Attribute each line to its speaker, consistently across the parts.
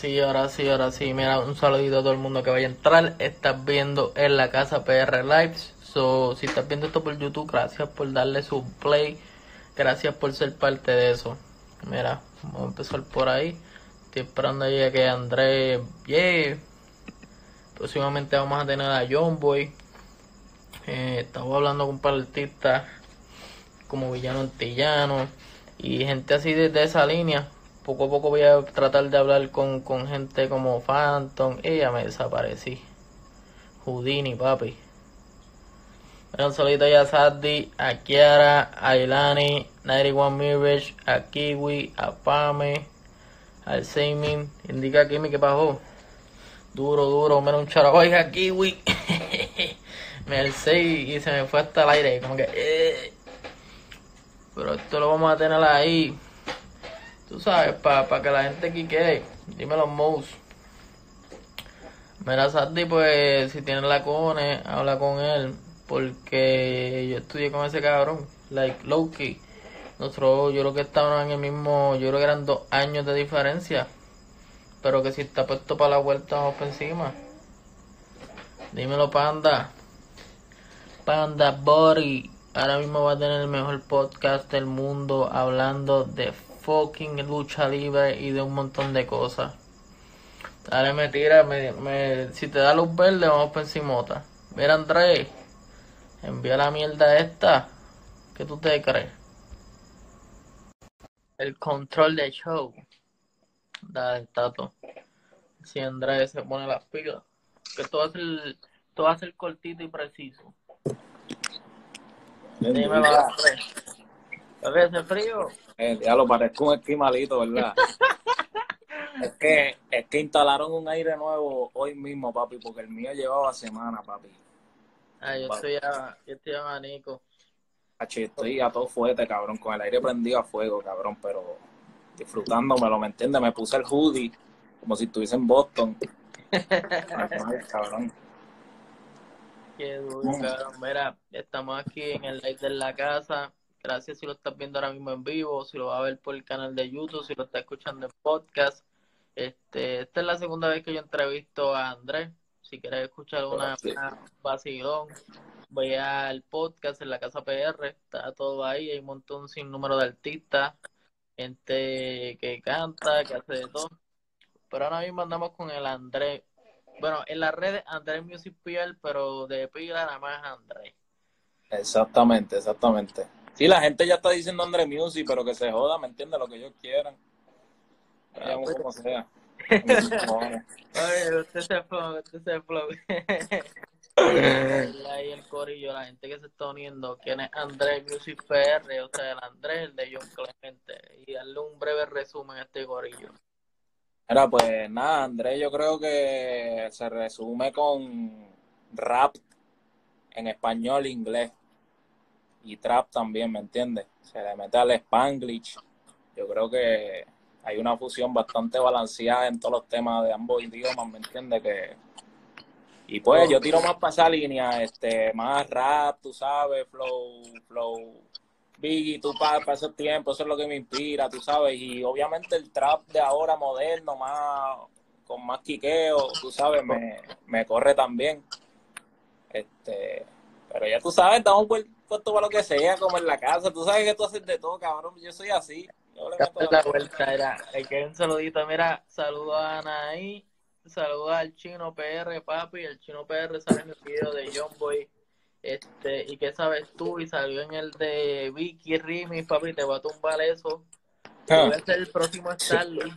Speaker 1: Sí, ahora sí, ahora sí. Mira, un saludito a todo el mundo que vaya a entrar. Estás viendo en la casa PR Lives. So, si estás viendo esto por YouTube, gracias por darle su play. Gracias por ser parte de eso. Mira, vamos a empezar por ahí. Estoy esperando ahí a que Andrés llegue. Próximamente vamos a tener a John Boy. Eh, estamos hablando con un par de artistas como Villano Antillano y gente así de, de esa línea poco a poco voy a tratar de hablar con, con gente como Phantom. Ella me desaparecí. Houdini, papi. Un saludito a Saddi, a Kiara, a Ilani, 91 Mirage, a Kiwi, a Pame, al Seimin. Indica Kimi que bajó. Duro, duro, menos un charo. Oiga, Kiwi. me alcé y se me fue hasta el aire. Como que. Eh. Pero esto lo vamos a tener ahí. Tú sabes, para pa que la gente quique, dímelo, Mouse. Mira, Sandy, pues, si tiene la cone, habla con él. Porque yo estudié con ese cabrón, like Loki. Nosotros, yo creo que estaban en el mismo, yo creo que eran dos años de diferencia. Pero que si está puesto para la vuelta, vamos por encima. Dímelo, Panda. Panda Body. Ahora mismo va a tener el mejor podcast del mundo hablando de fucking lucha libre y de un montón de cosas. Dale, me tira, me, me, si te da luz verde, vamos por encimota. Mira, Andrés, envía la mierda esta. ¿Qué tú te crees? El control de show. Dale, tato. Si Andrés se pone las pilas. Que todo a ser, todo va a ser cortito y preciso. Dime, va, Andrés. ¿Ese frío?
Speaker 2: Eh, ya lo parezco un esquimalito, ¿verdad? es que es que instalaron un aire nuevo hoy mismo, papi, porque el mío llevaba semana, papi.
Speaker 1: Ah, yo estoy a, yo estoy a manico.
Speaker 2: estoy a todo fuerte, cabrón, con el aire prendido a fuego, cabrón, pero disfrutándomelo, ¿me entiendes? Me puse el hoodie como si estuviese en Boston. cabrón.
Speaker 1: Qué duro, cabrón. Mira, estamos aquí en el live de la casa. Gracias si lo estás viendo ahora mismo en vivo, si lo vas a ver por el canal de YouTube, si lo estás escuchando en podcast. Este, esta es la segunda vez que yo entrevisto a Andrés. Si quieres escuchar una, vacilón, voy al podcast en la Casa PR, está todo ahí, hay un montón sin número de artistas, gente que canta, que hace de todo. Pero ahora mismo andamos con el Andrés. Bueno, en las redes Andrés Music pero de pila nada más Andrés.
Speaker 2: Exactamente, exactamente. Sí, la gente ya está diciendo Andre Music, pero que se joda, ¿me entiende Lo que ellos quieran. Ah, pues. como sea.
Speaker 1: Oye, usted se fue, usted se fue. Ahí el corillo, la gente que se está uniendo, quién es Andrés Music PR, o sea, el Andrés, el de John Clemente, y darle un breve resumen a este corillo.
Speaker 2: Era pues nada, Andrés, yo creo que se resume con rap en español e inglés y trap también, ¿me entiendes? Se le mete al spanglish. Yo creo que hay una fusión bastante balanceada en todos los temas de ambos idiomas, ¿me entiendes? Que... Y pues yo tiro más para esa línea, este, más rap, tú sabes, flow, flow, Biggie, tú para, esos tiempos, eso es lo que me inspira, tú sabes, y obviamente el trap de ahora moderno, más con más quiqueo, tú sabes, me, me corre también. Este, pero ya tú sabes, estamos por, puesto para lo que sea, como en la casa. Tú sabes que tú haces de todo, cabrón. Yo soy así. Yo le
Speaker 1: meto la, vuelta, era. Hay que un saludito. Mira, saludo a Anaí. Saludo al chino PR, papi. El chino PR sale en el video de John Boy. Este, ¿y qué sabes tú? Y salió en el de Vicky Rimi, papi, te va a tumbar eso. Ah. Voy a ser el próximo Starly.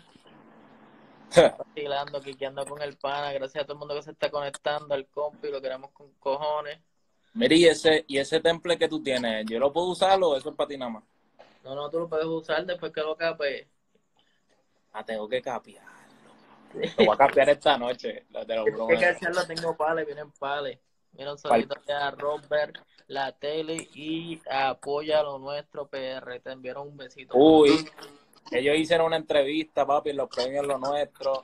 Speaker 1: Vacilando, quiqueando con el pana. Gracias a todo el mundo que se está conectando al compi, lo queremos con cojones.
Speaker 2: Mira, y ese, y ese temple que tú tienes, ¿yo lo puedo usar o eso es para ti nada más?
Speaker 1: No, no, tú lo puedes usar después que lo capes.
Speaker 2: Ah, tengo que capearlo. Lo voy a capear esta noche. Te lo
Speaker 1: Hay que tengo pales, vienen pales. Mira un saludito a Robert, la tele y apoya lo nuestro PR. Te enviaron un besito.
Speaker 2: Uy, ellos hicieron una entrevista, papi, los premios lo nuestro.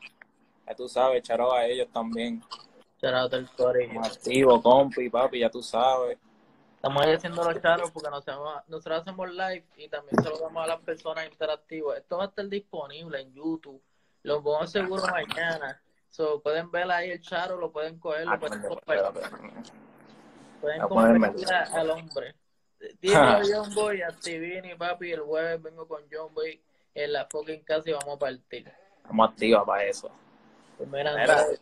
Speaker 2: Ya tú sabes, charo a ellos también.
Speaker 1: Shout del.
Speaker 2: Activo, compi, papi, ya tú sabes.
Speaker 1: Estamos haciendo los charos porque nosotros hacemos live y también se lo damos a las personas interactivas. Esto va a estar disponible en YouTube, Lo pongo seguro mañana. So, pueden ver ahí el charo, lo pueden coger, lo
Speaker 2: Ah,
Speaker 1: pueden compartir. Pueden compartir al hombre. Dime John Boy, a Stevini, papi, el jueves vengo con John Boy en la fucking casa y vamos a partir.
Speaker 2: Estamos activos para eso.
Speaker 1: Pues Mira. Andrade,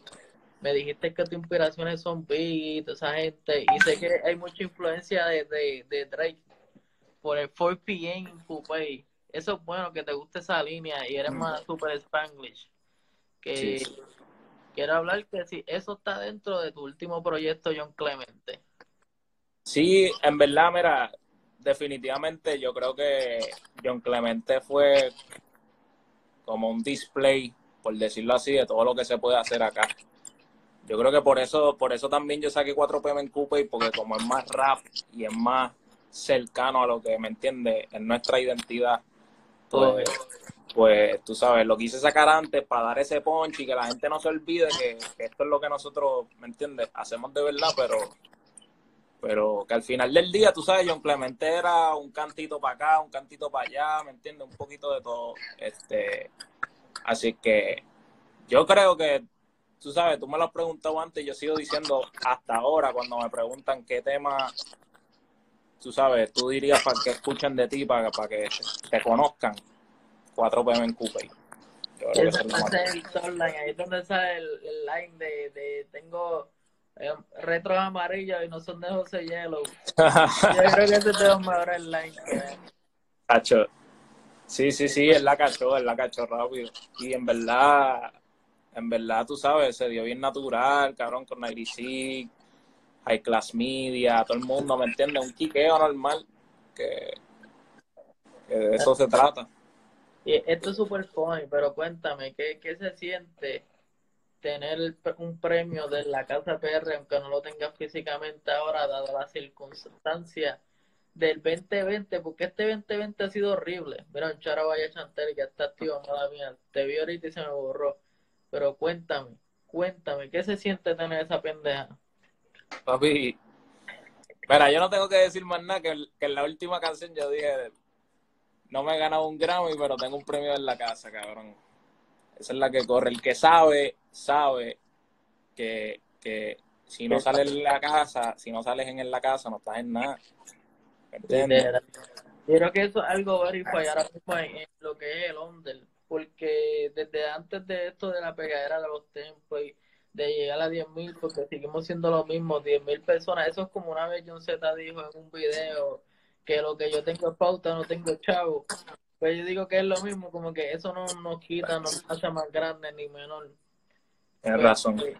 Speaker 1: me dijiste que tus inspiraciones son Biggie y toda esa gente, y sé que hay mucha influencia de, de, de Drake por el 4PM en Coupé. Eso es bueno que te guste esa línea y eres más super Spanglish. Que
Speaker 2: sí.
Speaker 1: quiero hablar que si eso está dentro de tu último proyecto, John Clemente.
Speaker 2: Sí, en verdad, mira, definitivamente yo creo que John Clemente fue como un display, por decirlo así, de todo lo que se puede hacer acá. Yo creo que por eso, por eso también yo saqué 4 PM en Coupe, porque como es más rap y es más cercano a lo que me entiende, en nuestra identidad, pues, pues tú sabes, lo quise sacar antes para dar ese punch y que la gente no se olvide que, que esto es lo que nosotros, ¿me entiendes? Hacemos de verdad, pero pero que al final del día, tú sabes, John Clemente era un cantito para acá, un cantito para allá, ¿me entiendes? Un poquito de todo. Este, así que yo creo que, tú sabes, tú me lo has preguntado antes, yo sigo diciendo hasta ahora cuando me preguntan qué tema, tú sabes, tú dirías para que escuchen de ti, para, para que te conozcan. 4 PM en Coupe. Es
Speaker 1: es el ahí es donde sale el, el line de, de tengo eh, retros amarillos y no son de José Yellow. Yo creo que ese es lines que hay.
Speaker 2: Cacho. Sí, sí, sí, él la cachó, él la cachó rápido. Y en verdad, en verdad, tú sabes, se dio bien natural, cabrón, con 96, High Class Media, todo el mundo, ¿me entiendes? Un quiqueo normal, que, de eso se trata.
Speaker 1: Y esto es súper funny, pero cuéntame, ¿qué, ¿qué se siente tener un premio de la Casa PR, aunque no lo tengas físicamente ahora, dada la circunstancia del 2020? Porque este 2020 ha sido horrible. Mira, un charo vaya Chantel, que está activo, mala mía. Te vi ahorita y se me borró. Pero cuéntame, cuéntame, ¿qué se siente tener esa pendeja?
Speaker 2: Papi, mira, yo no tengo que decir más nada que, que en la última canción yo dije, no me he ganado un Grammy, pero tengo un premio en la casa, cabrón. Esa es la que corre. El que sabe, sabe que, que si no sales en la casa, si no sales en la casa, no estás en nada. ¿Me entiendes?
Speaker 1: Yo creo que eso es algo verify ahora mismo en, en lo que es el under, porque desde antes de esto de la pegadera de los tempos y de llegar a 10.000, porque seguimos siendo lo mismo, 10.000 personas, eso es como una vez John Z dijo en un video, que lo que yo tengo es pauta, no tengo chavo. Pues yo digo que es lo mismo, como que eso no nos quita, no nos hace más grande ni menor.
Speaker 2: Tienes
Speaker 1: Pues,
Speaker 2: razón.
Speaker 1: eh,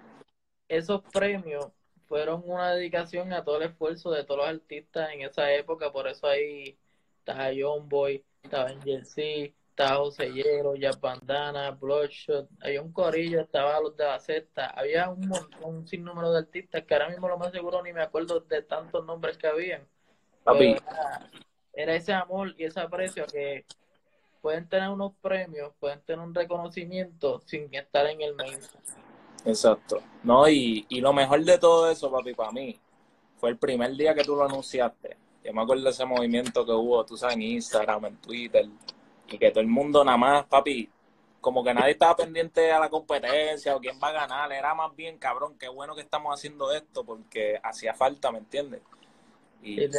Speaker 1: Esos premios fueron una dedicación a todo el esfuerzo de todos los artistas en esa época, por eso ahí estaba John Boy, estaba Angel C, estaba José Hielo, Jazz Bandana, Bloodshot, había un corillo, estaba los de la cesta, había un montón, un sinnúmero de artistas que ahora mismo lo más seguro ni me acuerdo de tantos nombres que habían.
Speaker 2: Papi,
Speaker 1: era ese amor y ese aprecio que pueden tener unos premios, pueden tener un reconocimiento sin estar en el main.
Speaker 2: exacto. No, y, y lo mejor de todo eso, papi, para mí, fue el primer día que tú lo anunciaste. Yo me acuerdo de ese movimiento que hubo, tú sabes, en Instagram, en Twitter, y que todo el mundo nada más, papi, como que nadie estaba pendiente a la competencia o quién va a ganar, era más bien, cabrón, qué bueno que estamos haciendo esto porque hacía falta, ¿me entiendes? Y.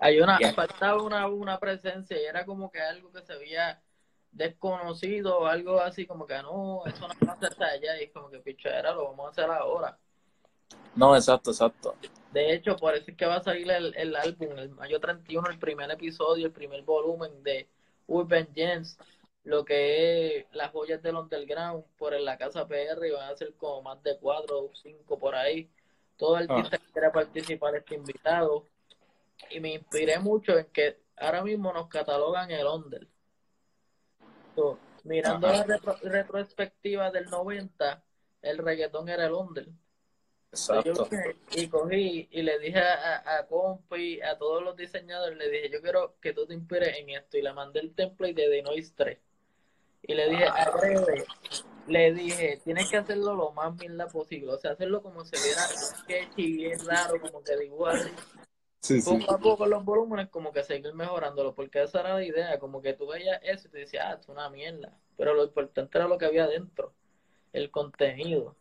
Speaker 1: Hay una, faltaba una, una presencia y era como que algo que se veía desconocido o algo así como que no, eso no pasa hasta allá y es como que pichadera, lo vamos a hacer ahora.
Speaker 2: no, exacto, exacto.
Speaker 1: De hecho, por eso es que va a salir el, el álbum, el mayo 31, el primer episodio, el primer volumen de Urban Gems, lo que es las joyas del underground por en la casa PR y van a ser como más de cuatro o cinco por ahí. Todo artista que quiera participar está invitado. Y me inspiré mucho en que ahora mismo nos catalogan el under. So, mirando
Speaker 2: Ajá.
Speaker 1: la retrospectiva del 90, el reggaetón era el under.
Speaker 2: Exacto.
Speaker 1: y cogí y le dije a, a, a Compi, a todos los diseñadores, le dije, yo quiero que tú te inspires en esto. Y le mandé el template de The Noise 3. Y le dije, agrede, le dije, tienes que hacerlo lo más mierda posible. O sea, hacerlo como se viera sketchy, bien raro, como que dibuja así.
Speaker 2: Sí, sí.
Speaker 1: poco a poco los volúmenes como que seguir mejorándolo, porque esa era la idea, como que tú veías eso y te decías, ah, es una mierda, pero lo importante era lo que había dentro, el contenido.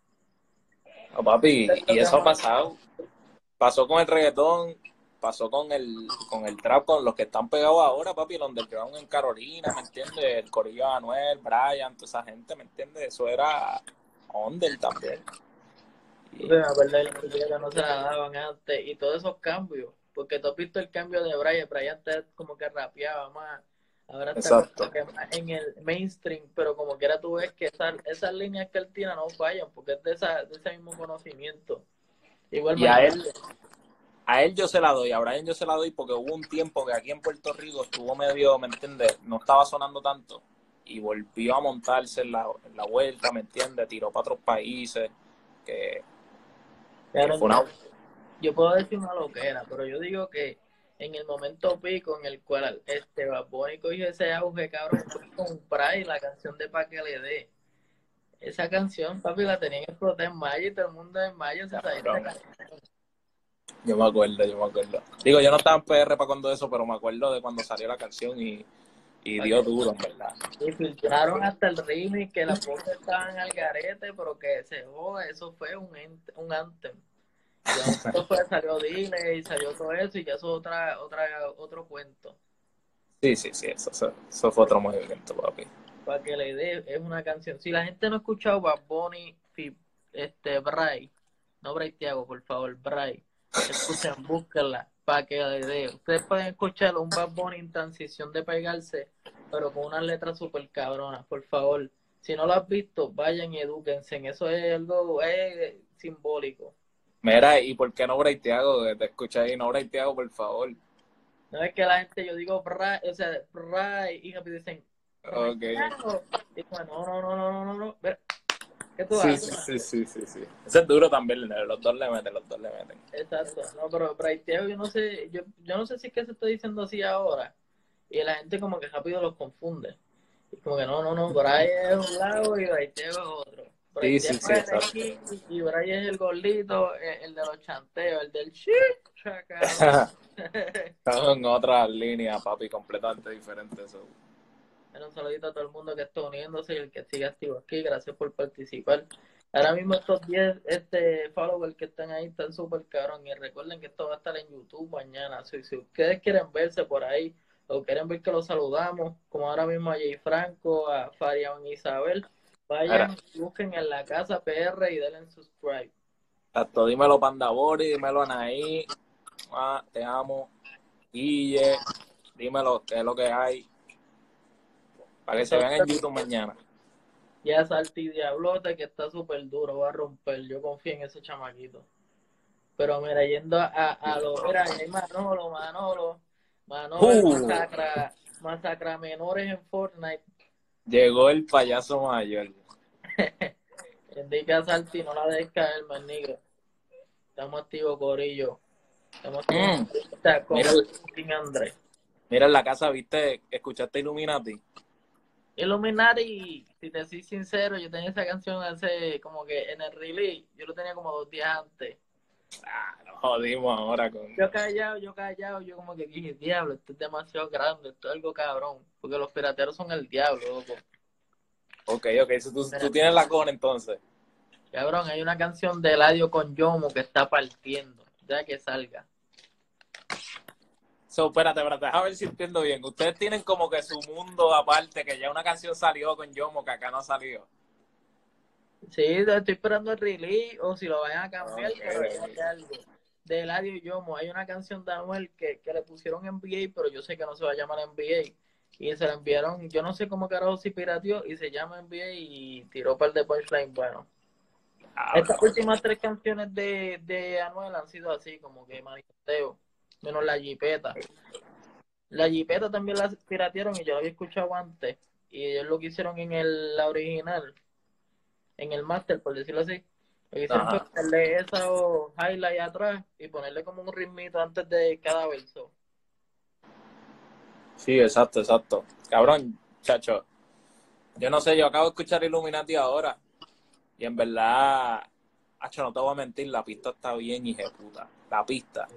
Speaker 2: No, papi, y eso ha pasado. Pasó con el reggaetón, pasó con el, con el trap, con los que están pegados ahora, papi, el underground en Carolina, ¿me entiendes? El corillo de Anuel, Brian, toda esa gente, ¿me entiendes? Eso era under también.
Speaker 1: Y... La verdad, que no se la daban antes, y todos esos cambios, porque tú has visto el cambio de Brian, Brian antes como que rapeaba más, ahora está en el mainstream, pero como quiera tú ves que esas, esas líneas que él tiene no fallan, porque es de, esa, de ese mismo conocimiento. Igual
Speaker 2: y a él, a él yo se la doy, a Brian yo se la doy porque hubo un tiempo que aquí en Puerto Rico estuvo medio, ¿me entiendes? No estaba sonando tanto y volvió a montarse en la, en la vuelta, ¿me entiendes? Tiró para otros países, que,
Speaker 1: que fue una... Yo puedo decir una loquera, pero yo digo que en el momento pico en el cual este Babónico y ese auge, cabrón, fue con Pride, la canción de Pa' que le dé. Esa canción, papi, la tenían que explotar en mayo y todo el mundo en mayo se sabía
Speaker 2: yo me acuerdo, yo me acuerdo. Digo, yo no estaba en PR para cuando eso, pero me acuerdo de cuando salió la canción y, y dio duro, en verdad.
Speaker 1: Y filtraron hasta el remix, que las voces estaban al garete, pero que se joda, eso fue un, un anthem. Fue, salió Dile y salió todo eso y ya eso es otra, otra, otro cuento.
Speaker 2: Sí, sí, sí, eso, eso, fue otro movimiento, papi.
Speaker 1: Para que la idea es una canción. Si la gente no ha escuchado Bad Bunny, este, Bray, no Bray Tiago, por favor, Bray escuchen, búsquenla para que la idea. Ustedes pueden escuchar un Bad Bunny en transición de pegarse, pero con unas letras súper cabronas, por favor. Si no lo has visto, vayan y edúquense. Eso es algo es simbólico.
Speaker 2: Mira, ¿y por qué no Braiteago? Te escucha ahí, no Braiteago, por favor.
Speaker 1: No es que la gente, yo digo, bra, o sea, bra, y dicen,
Speaker 2: okay.
Speaker 1: y no, no, no, no, no, no,
Speaker 2: sí, sí, sí, sí, sí, Ese es duro también, los dos le meten, los dos le meten.
Speaker 1: Exacto, no, pero Braiteo yo no sé, yo, yo no sé si es que se está diciendo así ahora, y la gente como que rápido los confunde. Y como que no, no, no, Bray es un lado y Braiteo es otro.
Speaker 2: Sí, sí, sí,
Speaker 1: aquí, y Bray es el gordito, eh, el de los chanteos, el del chic,
Speaker 2: Están en otra línea, papi, completamente diferente eso
Speaker 1: un saludito a todo el mundo que está uniéndose y el que sigue activo aquí. Gracias por participar. Ahora mismo estos 10 este, followers que están ahí están súper caros. Y recuerden que esto va a estar en YouTube mañana. Si, si ustedes quieren verse por ahí o quieren ver que los saludamos, como ahora mismo a Jay Franco, a Farian Isabel, vayan, busquen en la casa PR y denle subscribe.
Speaker 2: Hasta dímelo Pandabori, dímelo Anaí, ah, te amo, Guille, dímelo qué es lo que hay. Para que se vean en YouTube mañana.
Speaker 1: Ya Salti Diablote, que está súper duro, va a romper. Yo confío en ese chamaquito. Pero mira, yendo a, a lo. Mira, hay Manolo, Manolo. Manolo uh. masacra, masacra menores en Fortnite.
Speaker 2: Llegó el payaso mayor.
Speaker 1: Indica a Salti, no la dejes caer, man, negro. Estamos activos, Corillo. Estamos activos. Mm. Mira, Andrés.
Speaker 2: Mira, en la casa, ¿viste? ¿Escuchaste Illuminati?
Speaker 1: Illuminati, si te soy sincero, yo tenía esa canción hace como que en el release, yo lo tenía como dos días antes.
Speaker 2: Ah, nos jodimos ahora con.
Speaker 1: Yo callado, yo callado, yo como que dije, diablo, esto es demasiado grande, esto es algo cabrón, porque los pirateros son el diablo, loco.
Speaker 2: Ok, ok, tú, tú tienes la con entonces.
Speaker 1: Cabrón, hay una canción de Eladio con Yomo que está partiendo, ya que salga.
Speaker 2: So, espérate, espérate, déjame ver si entiendo bien. Ustedes tienen como que su mundo aparte, que ya una canción salió con Yomo, que acá no salió.
Speaker 1: Sí, estoy esperando el release, o si lo vayan a cambiar, pero algo. De Eladio y Yomo, hay una canción de Anuel que, que le pusieron NBA, pero yo sé que no se va a llamar NBA. Y se la enviaron, yo no sé cómo carajo si pirateó, y se llama NBA y tiró para el de punchline. Bueno, ah, estas últimas tres canciones de, de Anuel han sido así, como que manifesteo menos la jipeta. La jipeta también la piratearon y yo la había escuchado antes. Y ellos lo que hicieron en el, la original, en el máster, por decirlo así. Fue ponerle esa highlight atrás y ponerle como un ritmito antes de cada verso.
Speaker 2: Sí, exacto, exacto. Cabrón, chacho. Yo no sé, yo acabo de escuchar Illuminati ahora. Y en verdad, hacho, no te voy a mentir, la pista está bien, hija puta. La pista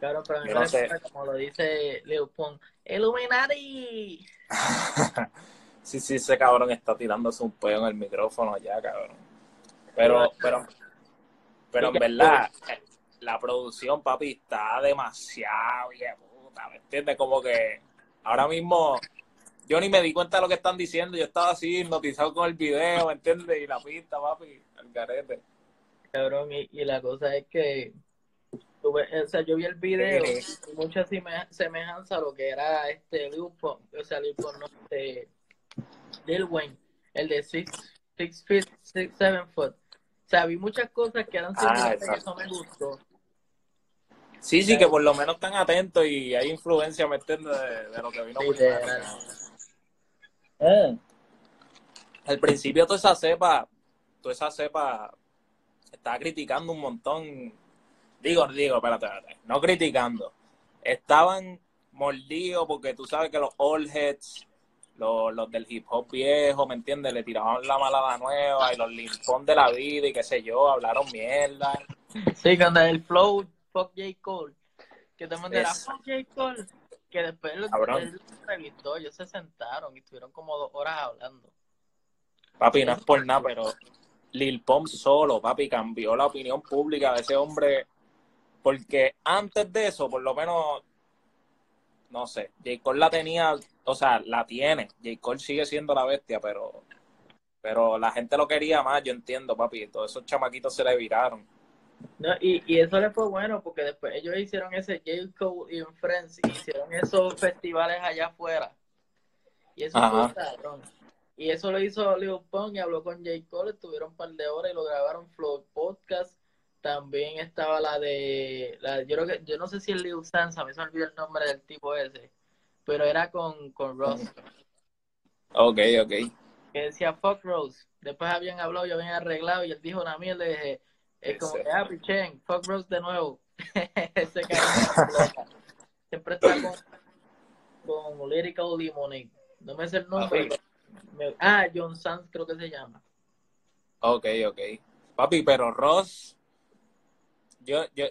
Speaker 1: Claro, pero me
Speaker 2: no sé.
Speaker 1: como lo dice Lil Pump, Illuminati.
Speaker 2: Sí, sí, ese cabrón está tirándose un peo en el micrófono ya, cabrón. Pero, pero, pero en verdad, la producción, papi, está demasiado bien puta, ¿me entiendes? Como que ahora mismo yo ni me di cuenta de lo que están diciendo, yo estaba así hipnotizado con el video, ¿me entiendes? Y la pista, papi, el garete.
Speaker 1: Cabrón, y, y la cosa es que tuve, o sea, yo vi el video mucha seme- semejanza a lo que era este Lil o sea, Lil no, este, Lil Wayne, el de Six, six Feet, six, Seven Foot. O sea, vi muchas cosas que eran
Speaker 2: Ah, exacto.
Speaker 1: eso me gustó.
Speaker 2: Sí, sí, que por lo menos están atentos y hay influencia, ¿me entiendes? De, de lo que vino primero. Mm. Al principio toda esa cepa, toda esa cepa estaba criticando un montón. Digo, digo, espérate, espérate, no criticando. Estaban mordidos porque tú sabes que los old heads, los, los del hip hop viejo, ¿me entiendes? Le tiraban la mala a la nueva y los limpón de la vida y qué sé yo, hablaron mierda.
Speaker 1: Sí, cuando el flow, fuck J. Cole, que te
Speaker 2: Es-
Speaker 1: fuck J. Cole, que después lo,
Speaker 2: Cabrón.
Speaker 1: él lo entrevistó, ellos se sentaron y estuvieron como dos horas hablando.
Speaker 2: Papi, no es por nada, pero Lil Pump solo, papi, cambió la opinión pública de ese hombre. Porque antes de eso, por lo menos, no sé, J. Cole la tenía, o sea, la tiene. J. Cole sigue siendo la bestia, pero, pero la gente lo quería más, yo entiendo, papi. Todos esos chamaquitos se le viraron.
Speaker 1: No, y, y eso le fue bueno porque después ellos hicieron ese J. Cole y Friends y hicieron esos festivales allá afuera. Y eso
Speaker 2: Ajá.
Speaker 1: fue cabrón. Y eso lo hizo Lil Pump y habló con J. Cole, estuvieron un par de horas y lo grabaron Flow Podcast. También estaba la de, la, yo creo que, yo no sé si es Lil Sans, a mí se me olvidó el nombre del tipo ese, pero era con, con Ross,
Speaker 2: Ok, ok.
Speaker 1: que decía fuck Rose. Después habían hablado y habían arreglado y él dijo una mierda y dije, es como que, ah, pichén, fuck Rose de nuevo. Ese cabrón siempre está con, con Lyrical Lemonade. No me sé el nombre. Me- ah, John Sanz creo que se llama.
Speaker 2: Ok, ok. Papi, pero Ross, yo, yo,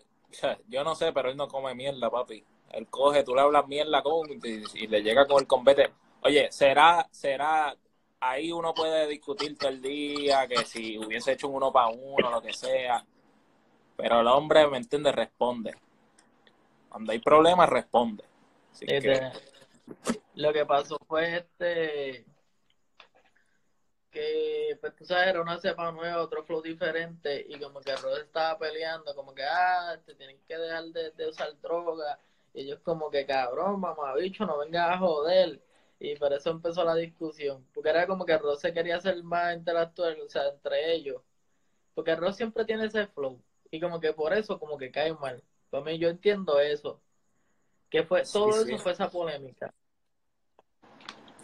Speaker 2: yo no sé, pero él no come mierda, papi. Él coge, tú le hablas mierda con y, le llega con el combate. Oye, será, será, ahí uno puede discutir todo el día, que si hubiese hecho un uno para uno, lo que sea. Pero el hombre, ¿me entiende? Responde. Cuando hay problemas, responde. Así que,
Speaker 1: Este, Lo que pasó fue este que pues tú sabes era una cepa nueva, otro flow diferente y como que Rod estaba peleando como que ah te tienen que dejar de, de usar droga y ellos como que cabrón mamabicho no vengas a joder. Y por eso empezó la discusión. Porque era como que Rod se quería hacer más intelectual o sea entre ellos. Porque Rod siempre tiene ese flow. Y como que por eso como que cae mal. Para mí yo entiendo eso. Que fue todo
Speaker 2: sí.
Speaker 1: eso fue esa polémica.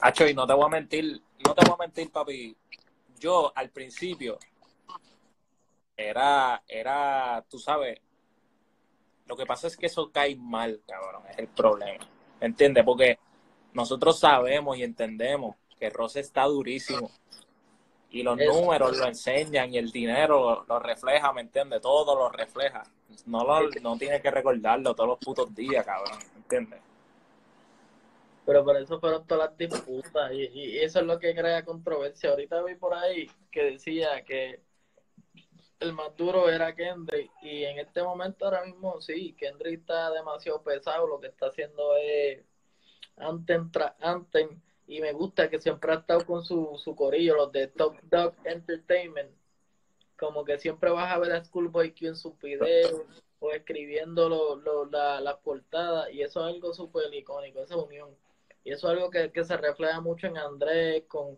Speaker 2: Hacho, y no te voy a mentir, no te voy a mentir, papi. Yo al principio era, era, tú sabes, lo que pasa es que eso cae mal, cabrón, es el problema. ¿Me entiendes? Porque nosotros sabemos y entendemos que Ross está durísimo. Y los
Speaker 1: Eso.
Speaker 2: números lo enseñan y el dinero lo, lo refleja, ¿me entiendes? Todo lo refleja. No, lo, no tienes que recordarlo todos los putos días, cabrón, ¿me entiendes?
Speaker 1: Pero por eso fueron todas las disputas y, y eso es lo que crea controversia. Ahorita vi por ahí que decía que el más duro era Kendrick y en este momento ahora mismo sí, Kendrick está demasiado pesado, lo que está haciendo es Anthem, tra- Anthem y me gusta que siempre ha estado con su, su corillo, los de Top Dog Entertainment. Como que siempre vas a ver a Schoolboy Q en sus videos o escribiendo lo, lo- la- las portadas y eso es algo súper icónico, esa unión. Y eso es algo que, que se refleja mucho en Andrés, con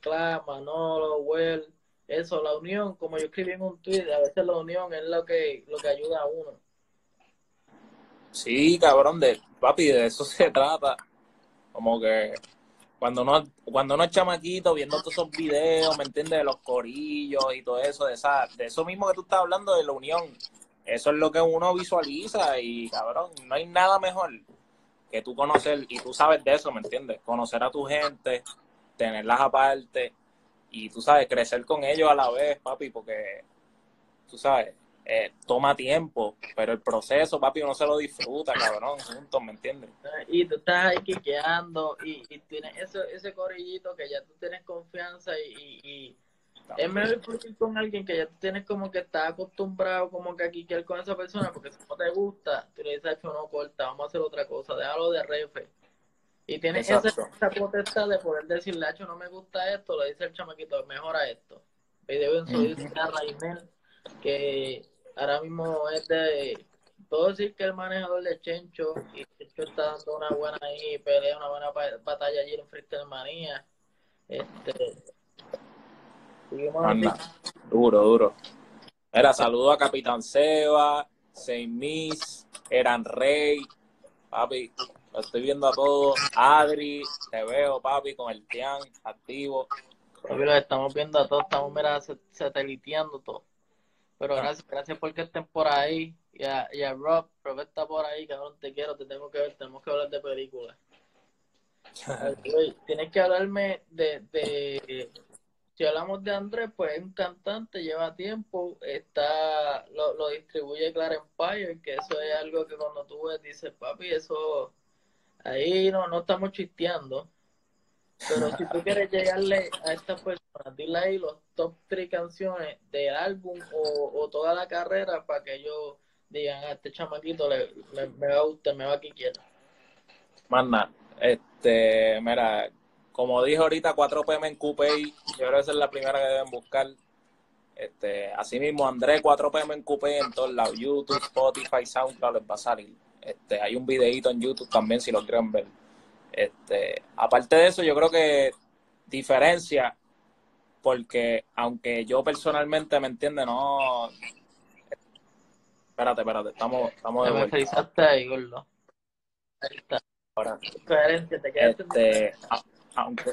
Speaker 1: Class, Manolo, Well, eso, la unión, como yo escribí en un tweet, a veces la unión es lo que, lo que ayuda a uno.
Speaker 2: Sí, cabrón, de papi, de eso se trata. Como que cuando uno, cuando uno es chamaquito viendo todos esos videos, ¿me entiendes? De los corillos y todo eso, de esa, de eso mismo que tú estás hablando de la unión. Eso es lo que uno visualiza y cabrón, no hay nada mejor que tú conocer, y tú sabes de eso, ¿me entiendes? Conocer a tu gente, tenerlas aparte, y tú sabes, crecer con ellos a la vez, papi, porque tú sabes, eh, toma tiempo, pero el proceso, papi, uno se lo disfruta, cabrón, juntos, ¿me entiendes?
Speaker 1: Y tú estás ahí quiqueando y, y tienes eso, ese corillito que ya tú tienes confianza y, y, es mejor ir con alguien que ya tú tienes como que estás acostumbrado como que a quiquear con esa persona, porque si no te gusta, tú le dices, no corta, vamos a hacer otra cosa, déjalo de refe. Y tienes esa, esa, potestad de poder decirle, Hacho, no me gusta esto, le dice el chamaquito, mejora esto. Y deben subir a Raimel, que ahora mismo es de, puedo decir que el manejador de Chencho, y Chencho está dando una buena ahí, pelea, una buena batalla allí en Freestyle Manía. Este,
Speaker 2: duro, duro. Era saludo a Capitán Seba, Saint Miss, Eran Rey, papi, lo estoy viendo a todos. Adri, te veo, papi, con el Tian activo.
Speaker 1: Papi, lo estamos viendo a todos, estamos, mira, sateliteando todo. Pero gracias, gracias porque estén por ahí. Y a, y a Rob, Rob está por ahí, cabrón, te quiero, te tengo que ver, tenemos que hablar de películas. tienes que hablarme de, de, si hablamos de Andrés, pues es un cantante, lleva tiempo, está, lo, lo distribuye Clara Empire, que eso es algo que cuando tú ves, dices, papi, eso, ahí no, no estamos chisteando. Pero si tú quieres llegarle a estas personas, dile ahí los top 3 canciones del álbum o, toda la carrera para que ellos digan a este chamaquito le, me va a gustar, me va a quitar.
Speaker 2: Manda, este, mira, como dije ahorita, 4 PM en Coupé, yo creo que esa es la primera que deben buscar. Este, así mismo, Andrés, 4 PM en Coupé en todos lados, YouTube, Spotify, SoundCloud, les va a salir. Este, hay un videito en YouTube también si lo quieren ver. Este, aparte de eso, yo creo que diferencia, porque aunque yo personalmente me entiende, no. Espérate, espérate, estamos, estamos de
Speaker 1: vuelta. ahí, gordo. Ahí está. Ahora, Coherencia, te quedaste
Speaker 2: este, aunque.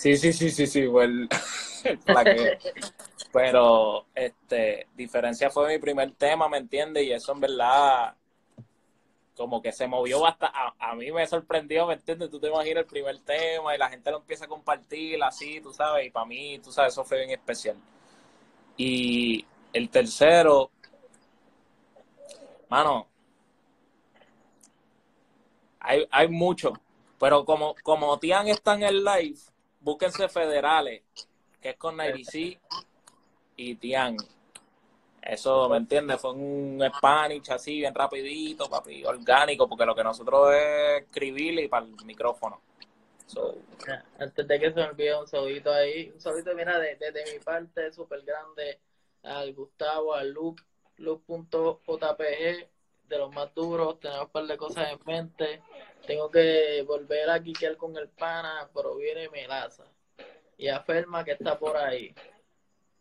Speaker 2: Sí, sí, sí, sí, sí, el, el Pero, este, diferencia fue mi primer tema, ¿me entiendes? Y eso en verdad como que se movió hasta a, mí me sorprendió, ¿me entiendes? Tú te imaginas el primer tema y la gente lo empieza a compartir así, tú sabes, y para mí, tú sabes, eso fue bien especial. Y el tercero, mano, hay, hay mucho, pero como, como Tian está en el live, búsquense federales, que es con Nairobi y Tian. Eso, ¿me entiendes? Fue un Spanish así, bien rapidito, papi, orgánico, porque lo que nosotros es escribirle y para el micrófono.
Speaker 1: Antes de que se me olvide un saludito ahí, un saludito, mira, desde de, mi parte, súper grande, al Gustavo, al Luke, Luke.jpg, de los más duros, tenemos un par de cosas en mente, tengo que volver a quiquear con el pana, pero viene Melaza, y a Ferma que está por ahí,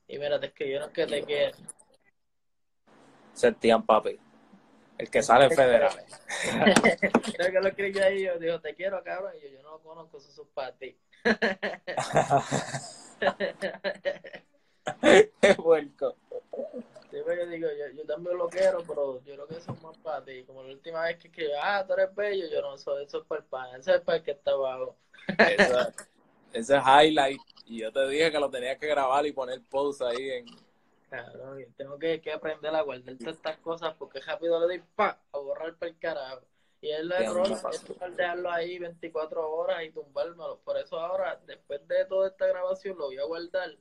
Speaker 1: y mira, te escribieron que te quieren
Speaker 2: sentían papi. El que sale en federales.
Speaker 1: Creo que lo escribí ahí. Yo digo, te quiero, cabrón. Y yo, yo no lo conozco, eso es para ti.
Speaker 2: Qué vuelco.
Speaker 1: Pues yo digo, yo, yo, también lo quiero, pero yo creo que eso es más para ti. Como la última vez que escribí, ah, tú eres bello, yo no soy, eso es para el pan, ese es para el que está abajo.
Speaker 2: ese es highlight. Y yo te dije que lo tenías que grabar y poner pause ahí en,
Speaker 1: Claro, tengo que, que, aprender a guardar todas estas cosas porque rápido le doy pa a borrar para el carajo. Y el error es dejarlo ahí 24 horas y tumbármelo. Por eso ahora, después de toda esta grabación, lo voy a guardar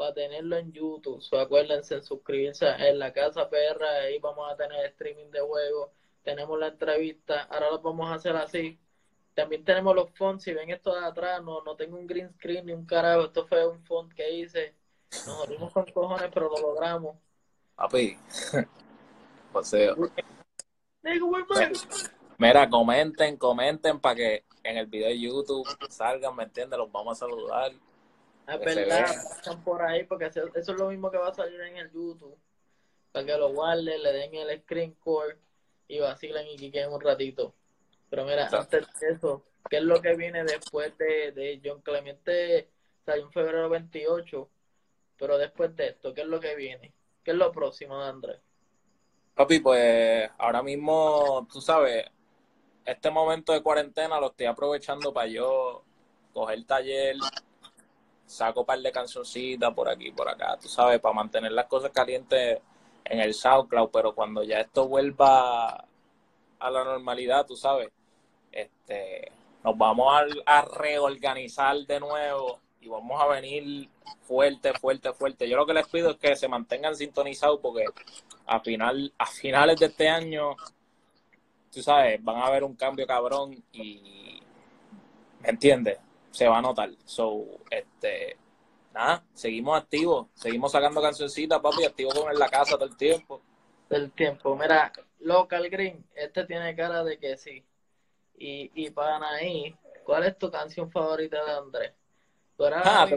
Speaker 1: para tenerlo en YouTube. So, acuérdense en suscribirse en la casa PR, ahí vamos a tener streaming de juegos, tenemos la entrevista, ahora lo vamos a hacer así. También tenemos los fonts, si ven esto de atrás, no, no tengo un green screen ni un carajo, esto fue un font que hice nos jodimos con cojones, pero lo logramos.
Speaker 2: Papi, José. Mira, comenten, comenten para que en el video de YouTube salgan, ¿me entiendes? Los vamos a saludar.
Speaker 1: Es verdad, pasan por ahí porque eso, es lo mismo que va a salir en el YouTube. Para que lo guarden, le den el screen core y vacilen y quiquen un ratito. Pero mira, antes de eso, ¿qué es lo que viene después de, de John Clemente? Salió en febrero 28 pero después de esto, ¿qué es lo que viene? ¿Qué es lo próximo de Andrés?
Speaker 2: Papi, pues ahora mismo, tú sabes, este momento de cuarentena lo estoy aprovechando para yo coger taller, saco un par de cancioncitas por aquí, por acá, tú sabes, para mantener las cosas calientes en el SoundCloud, pero cuando ya esto vuelva a la normalidad, tú sabes, este, nos vamos a, reorganizar de nuevo y vamos a venir fuerte, fuerte, fuerte. Yo lo que les pido es que se mantengan sintonizados porque a final, a finales de este año, tú sabes, van a haber un cambio cabrón y ¿me entiendes? Se va a notar. So, este, nada, seguimos activos, seguimos sacando cancioncitas, papi, activos con en la casa todo el tiempo.
Speaker 1: Todo el tiempo. Mira, Local Green, este tiene cara de que sí. Y, y para ahí, ¿cuál es tu canción favorita de Andrés?
Speaker 2: Ah,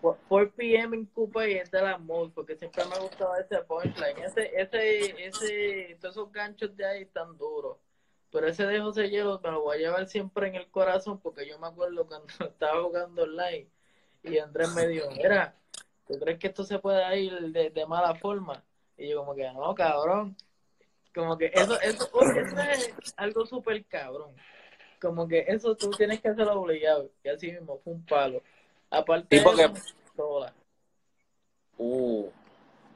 Speaker 1: por, 4 PM en Cupa y es de la mood, porque siempre me ha gustado ese punchline. Ese, ese, ese, todos esos ganchos de ahí están duros. Pero ese de José Hielo me lo voy a llevar siempre en el corazón, porque yo me acuerdo cuando estaba jugando online y Andrés me dijo, mira, ¿tú crees que esto se puede ir de, de mala forma? Y yo como que, no, cabrón. Como que eso, eso, eso es algo súper cabrón como que eso tú tienes que hacerlo obligado. Y así mismo fue un palo. Aparte
Speaker 2: sí, porque... Uh,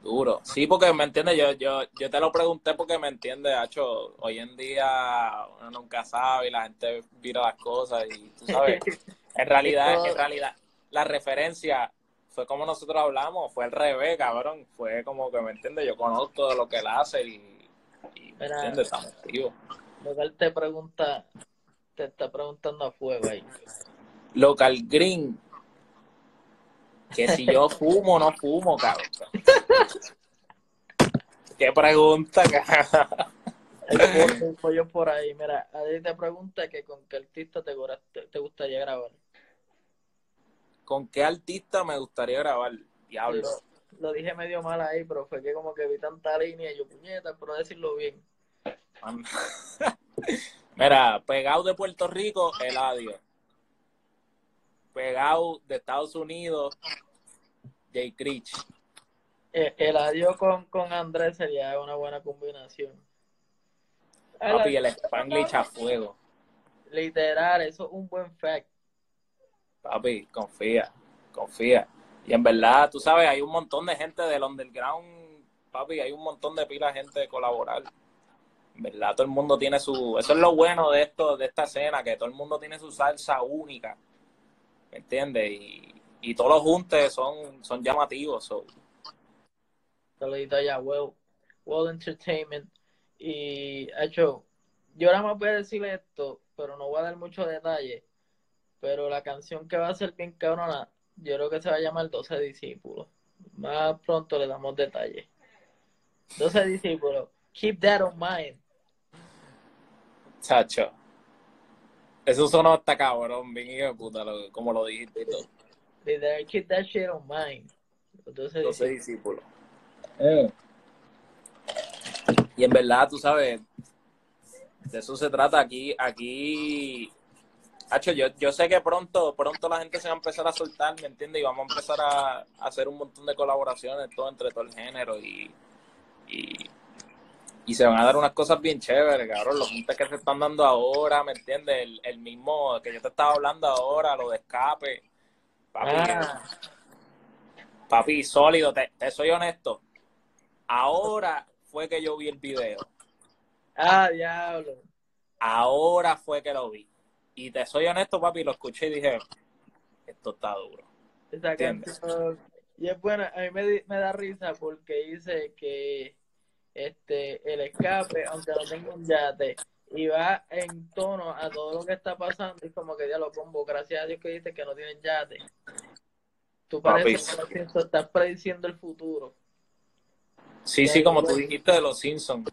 Speaker 2: duro. Sí, porque me entiendes, yo, yo, yo te lo pregunté porque me entiendes, Hacho, hoy en día uno nunca sabe y la gente vira las cosas y tú sabes, en realidad, en realidad, la referencia fue como nosotros hablamos, fue al revés, cabrón, fue como que, ¿me entiendes? Yo conozco lo que él hace y, y ¿me entiendes? Estamos activos.
Speaker 1: Lo te pregunta, te está preguntando a fuego ahí.
Speaker 2: Local Green. Que si yo fumo no fumo, cabrón. Qué pregunta, cabrón.
Speaker 1: El pollo por ahí. Mira, a ti te pregunta que con qué artista te, te, gustaría grabar.
Speaker 2: ¿Con qué artista me gustaría grabar? Diablo.
Speaker 1: Lo, dije medio mal ahí, pero fue que como que vi tanta línea y yo, puñeta, pero decirlo bien.
Speaker 2: Mira, pegado de Puerto Rico, Eladio. Pegado de Estados Unidos, Jay Critch.
Speaker 1: El eh, Eladio con, con Andrés sería una buena combinación.
Speaker 2: Papi, el Spanglish a fuego.
Speaker 1: Literal, eso es un buen fact.
Speaker 2: Papi, confía, confía. Y en verdad, tú sabes, hay un montón de gente del underground, papi, hay un montón de pila de gente de colaborar. ¿verdad? Todo el mundo tiene su... Eso es lo bueno de esto, de esta escena, que todo el mundo tiene su salsa única, ¿me entiendes? Y, y todos los juntes son, son llamativos. So.
Speaker 1: Saludito ya, well, well Entertainment. Y, hecho, yo ahora más voy a decirle esto, pero no voy a dar mucho detalle. Pero la canción que va a ser bien cabrona, yo creo que se va a llamar 12 discípulos. Más pronto le damos detalles. 12 discípulos. Keep that on mind.
Speaker 2: Chacho. Eso sonó hasta cabrón, bien hijo de puta, como lo dijiste y todo.
Speaker 1: keep that shit on mind.
Speaker 2: Entonces, discípulos. Eh. Y en verdad, tú sabes, de eso se trata aquí. Aquí, Hacho, yo, yo sé que pronto, pronto la gente se va a empezar a soltar, ¿me entiendes? Y vamos a empezar a, a hacer un montón de colaboraciones todo entre todo el género y, y y se van a dar unas cosas bien chéveres, cabrón. Los juntes que se están dando ahora, ¿me entiendes? El, mismo que yo te estaba hablando ahora, lo de escape. Papi, ah. papi sólido, te, soy honesto. Ahora fue que yo vi el video.
Speaker 1: Ah, diablo.
Speaker 2: Ahora fue que lo vi. Y te soy honesto, papi, lo escuché y dije, esto está duro.
Speaker 1: Canción, y es buena, a mí me, me da risa porque dice que este, el escape, aunque no tenga un yate, y va en tono a todo lo que está pasando, y como que ya lo pongo, gracias a Dios que dice que no tienen yate. Tú pareces que estás prediciendo el futuro.
Speaker 2: Sí, sí, como tú dijiste de los Simpsons.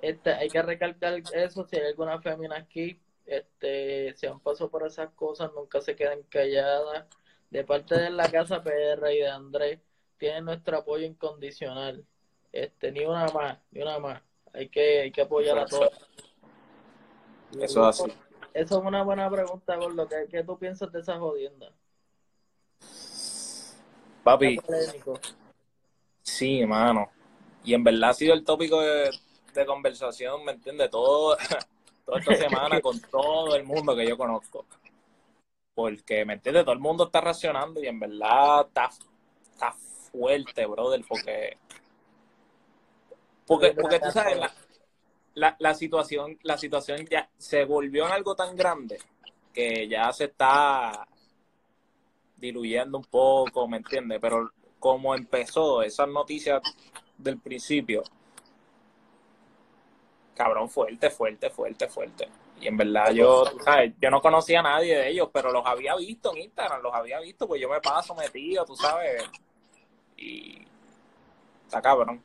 Speaker 1: Este, hay que recalcar eso, si hay alguna fémina aquí, este, si han pasado por esas cosas, nunca se queden calladas. De parte de la Casa PR y de Andrés, tienen nuestro apoyo incondicional. Este, ni una más, ni una más. Hay que, hay que apoyar a todos.
Speaker 2: Eso es así.
Speaker 1: Eso es una buena pregunta, Gordo. ¿Qué, ¿Qué tú piensas de esa jodienda?
Speaker 2: Papi. Sí, hermano. Y en verdad ha sido el tópico de, conversación, ¿me entiendes? Todo, toda esta semana con todo el mundo que yo conozco. Porque, ¿me entiendes? Todo el mundo está reaccionando y en verdad está, está fuerte, brother, porque... Porque, porque tú sabes, la, la, la, situación, la situación ya se volvió en algo tan grande que ya se está diluyendo un poco, ¿me entiendes? Pero como empezó esas noticias del principio, cabrón, fuerte, fuerte, fuerte, fuerte. Y en verdad yo, sabes, yo no conocía a nadie de ellos, pero los había visto en Instagram, los había visto, pues yo me paso metido, tú sabes. Y está cabrón.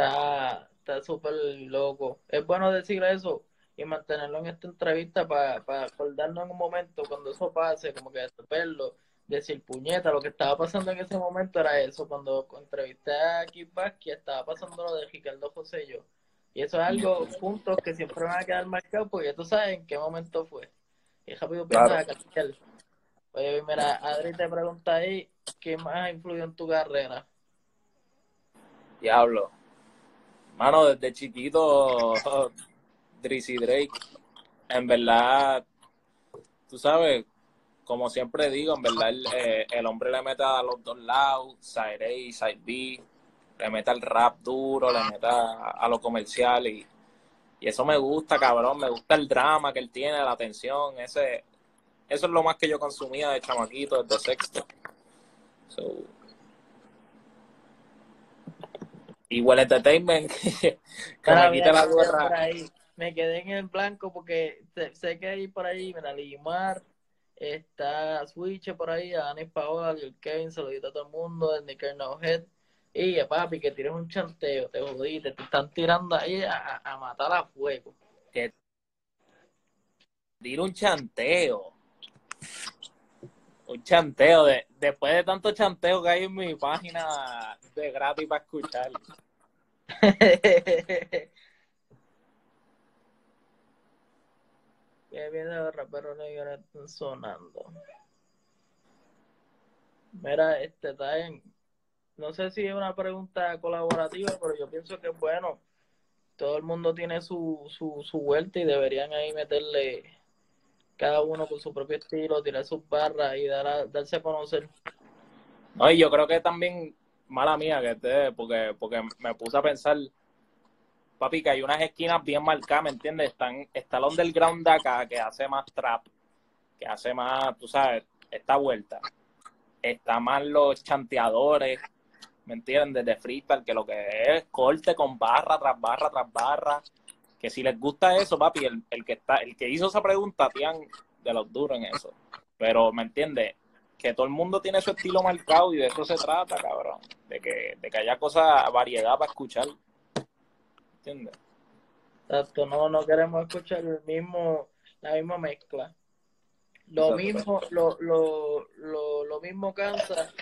Speaker 1: Está está súper loco. Es bueno decir eso y mantenerlo en esta entrevista para acordarnos en un momento cuando eso pase, como que verlo, decir puñeta, lo que estaba pasando en ese momento era eso, cuando entrevisté a Keith que estaba pasando lo de Ricardo José y yo. Y eso es algo, puntos que siempre van a quedar marcados porque tú sabes en qué momento fue. Y rápido piensas claro. Oye, mira, Adri te pregunta ahí, ¿qué más ha influido en tu carrera?
Speaker 2: Diablo. Mano, desde chiquito, Drizzy Drake, en verdad, tú sabes, como siempre digo, en verdad el, eh, el hombre le mete a los dos lados, side A y side B, le mete al rap duro, le mete a, lo comercial y, y, eso me gusta, cabrón, me gusta el drama que él tiene, la atención, ese, eso es lo más que yo consumía de chamaquito, desde sexto. Igual Entertainment, que me quita la gorra.
Speaker 1: Me quedé en el blanco porque sé que hay por ahí, mira, Limar, está Switch por ahí, a Anis Paola, el Kevin, saludito a todo el mundo, el Nicker No Head. Y papi, que tienes un chanteo, te jodiste, te están tirando ahí a, a matar a fuego.
Speaker 2: Que tira un chanteo. Un chanteo, de, después de tanto chanteo que hay en mi página de gratis para escuchar.
Speaker 1: que viene de rapero negro están sonando. Mira, este en. No sé si es una pregunta colaborativa, pero yo pienso que bueno. Todo el mundo tiene su, su, su vuelta y deberían ahí meterle cada uno con su propio estilo, tirar sus barras y dar darse a conocer.
Speaker 2: No, y yo creo que también, mala mía que esté, porque, porque me puse a pensar, papi, que hay unas esquinas bien marcadas, ¿me entiendes? Están, está el underground de acá, que hace más trap, que hace más, tú sabes, esta vuelta. Está más los chanteadores, ¿me entiendes? De freestyle, que lo que es corte con barra tras barra tras barra. Que si les gusta eso, papi, el, el que está, el que hizo esa pregunta, tienen de los duros en eso. Pero, ¿me entiendes? Que todo el mundo tiene su estilo marcado y de eso se trata, cabrón. De que, de que haya cosas, variedad para escuchar.
Speaker 1: Exacto, no, no queremos escuchar el mismo, la misma mezcla. Lo mismo, lo, lo, lo, lo mismo cansa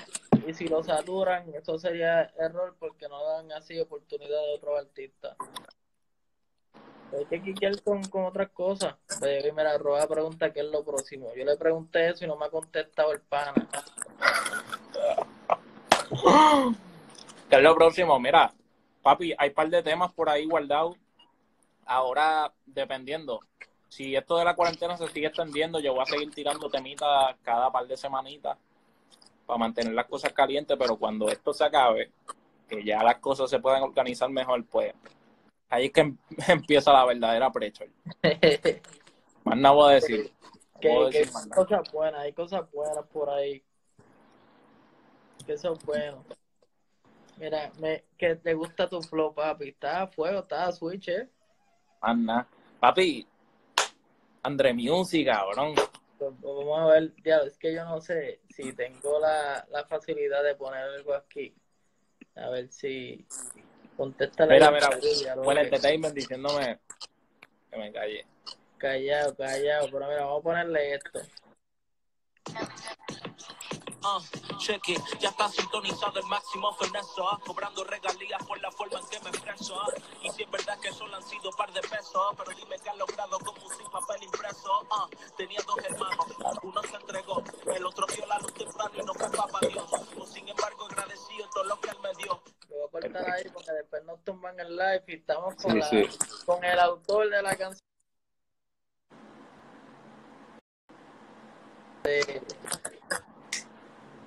Speaker 1: y si lo saturan, eso sería error porque no dan así oportunidad de otros artistas. Hay que quitar con, con otras cosas. Mira, Roa pregunta qué es lo próximo. Yo le pregunté eso y no me ha contestado el pana.
Speaker 2: ¿Qué es lo próximo? Mira, papi, hay un par de temas por ahí guardados. Ahora, dependiendo, si esto de la cuarentena se sigue extendiendo, yo voy a seguir tirando temitas cada par de semanitas para mantener las cosas calientes, pero cuando esto se acabe, que ya las cosas se puedan organizar mejor, pues ahí es que em, empieza la verdadera precho. más nada voy a decir.
Speaker 1: que, hay cosas buenas, hay cosas buenas por ahí. Que son buenos. Mira, me, que te gusta tu flow, papi. Está a fuego, está a switch, eh.
Speaker 2: Anda. Papi, Andre Music, cabrón.
Speaker 1: Pues, pues, vamos a ver, ya, es que yo no sé si tengo la, la facilidad de poner algo aquí. A ver si contesta la
Speaker 2: Mira, mira, el entertainment diciéndome que me calle.
Speaker 1: Callado, callado, pero mira, vamos a ponerle esto. Uh, cheque, ya está sintonizado el máximo feneso, uh, cobrando regalías por la forma en que me expreso. Uh, y si es verdad que solo han sido un par de pesos, pero dime que han logrado con un sin papel impreso. tenía dos hermanos, uno se entregó, el otro vio la luz temprano y no fue para Dios. sin embargo, agradecido todo lo que él me dio. Voy a cortar ahí porque después nos tumban el live y estamos con, la, con el autor de la canción. 20,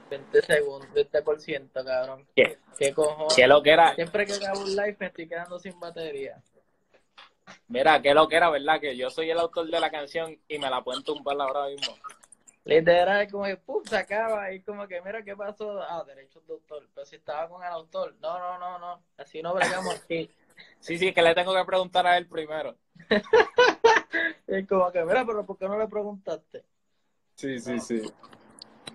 Speaker 1: 20 segundos, 20%, cabrón.
Speaker 2: ¿Qué?
Speaker 1: ¿Qué cojones?
Speaker 2: ¿Qué lo que era?
Speaker 1: Siempre que acabo un live me estoy quedando sin batería.
Speaker 2: Mira, qué lo que era, ¿verdad? Que yo soy el autor de la canción y me la pueden tumbar ahora mismo.
Speaker 1: Literal, como que pum, se acaba y como que mira qué pasó. Ah, derechos de autor. Pero si estaba con el autor. No, no, no, no. Así no bregamos aquí.
Speaker 2: Sí, sí, que le tengo que preguntar a él primero.
Speaker 1: es como que, mira, pero ¿por qué no le preguntaste?
Speaker 2: Sí, sí, sí.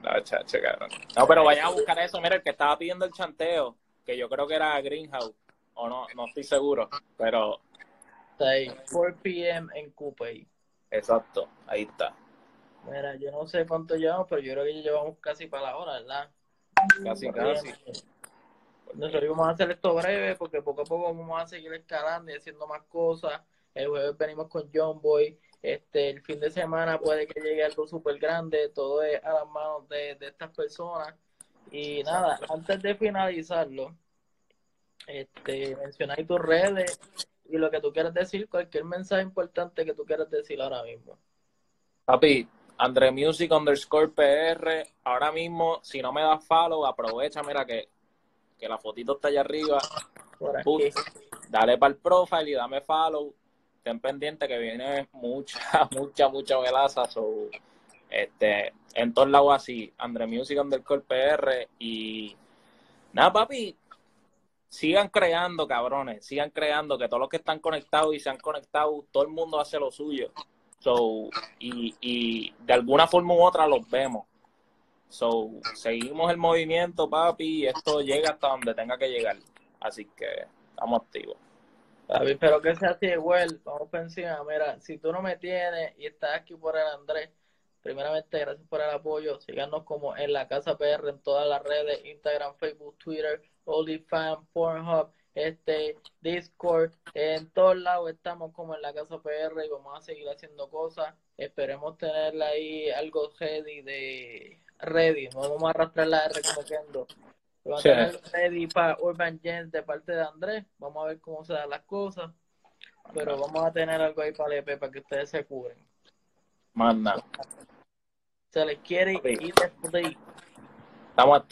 Speaker 2: No, chacho, cabrón. No, pero vayan a buscar eso. Mira, el que estaba pidiendo el chanteo, que yo creo que era Greenhouse, o no, no estoy seguro, pero
Speaker 1: Está ahí, 4 p.m. en Coupé.
Speaker 2: exacto, ahí está.
Speaker 1: Mira, yo no sé cuánto llevamos, pero yo creo que ya llevamos casi para la hora, ¿verdad?
Speaker 2: Casi, casi.
Speaker 1: Nosotros vamos a hacer esto breve porque poco a poco vamos a seguir escalando y haciendo más cosas. El jueves venimos con John Boy. Este, el fin de semana puede que llegue algo súper grande. Todo es a las manos de, de estas personas. Y nada, antes de finalizarlo, este, mencionar tus redes y lo que tú quieras decir, cualquier mensaje importante que tú quieras decir ahora mismo.
Speaker 2: Papi, Andre Music underscore PR. Ahora mismo, si no me das follow, aprovecha, mira que, que la fotito está allá arriba. Put, dale para el profile y dame follow. Ten pendiente que viene mucha, mucha, mucha velaza. So, este, en todos lados así, Andre Music underscore PR. Y nada, papi, sigan creando, cabrones. Sigan creando, que todos los que están conectados y se han conectado, todo el mundo hace lo suyo. So, y, y de alguna forma u otra los vemos. So, seguimos el movimiento, papi, y esto llega hasta donde tenga que llegar. Así que estamos activos.
Speaker 1: Papi, espero que sea así igual. Vamos por encima. Mira, si tú no me tienes y estás aquí por el Andrés, primeramente gracias por el apoyo. Síganos como en la Casa PR en todas las redes, Instagram, Facebook, Twitter, OnlyFans, Pornhub, este, Discord, en todos lados estamos como en la Casa PR y vamos a seguir haciendo cosas. Esperemos tenerla ahí algo ready de ready. No vamos a arrastrar la R como. Vamos
Speaker 2: Sí.
Speaker 1: a tener ready para Urban Gens de parte de Andrés. Vamos a ver cómo se dan las cosas. Pero vamos a tener algo ahí para el EP para que ustedes se cubren.
Speaker 2: Más nada.
Speaker 1: Se les quiere y les play.
Speaker 2: Estamos activos.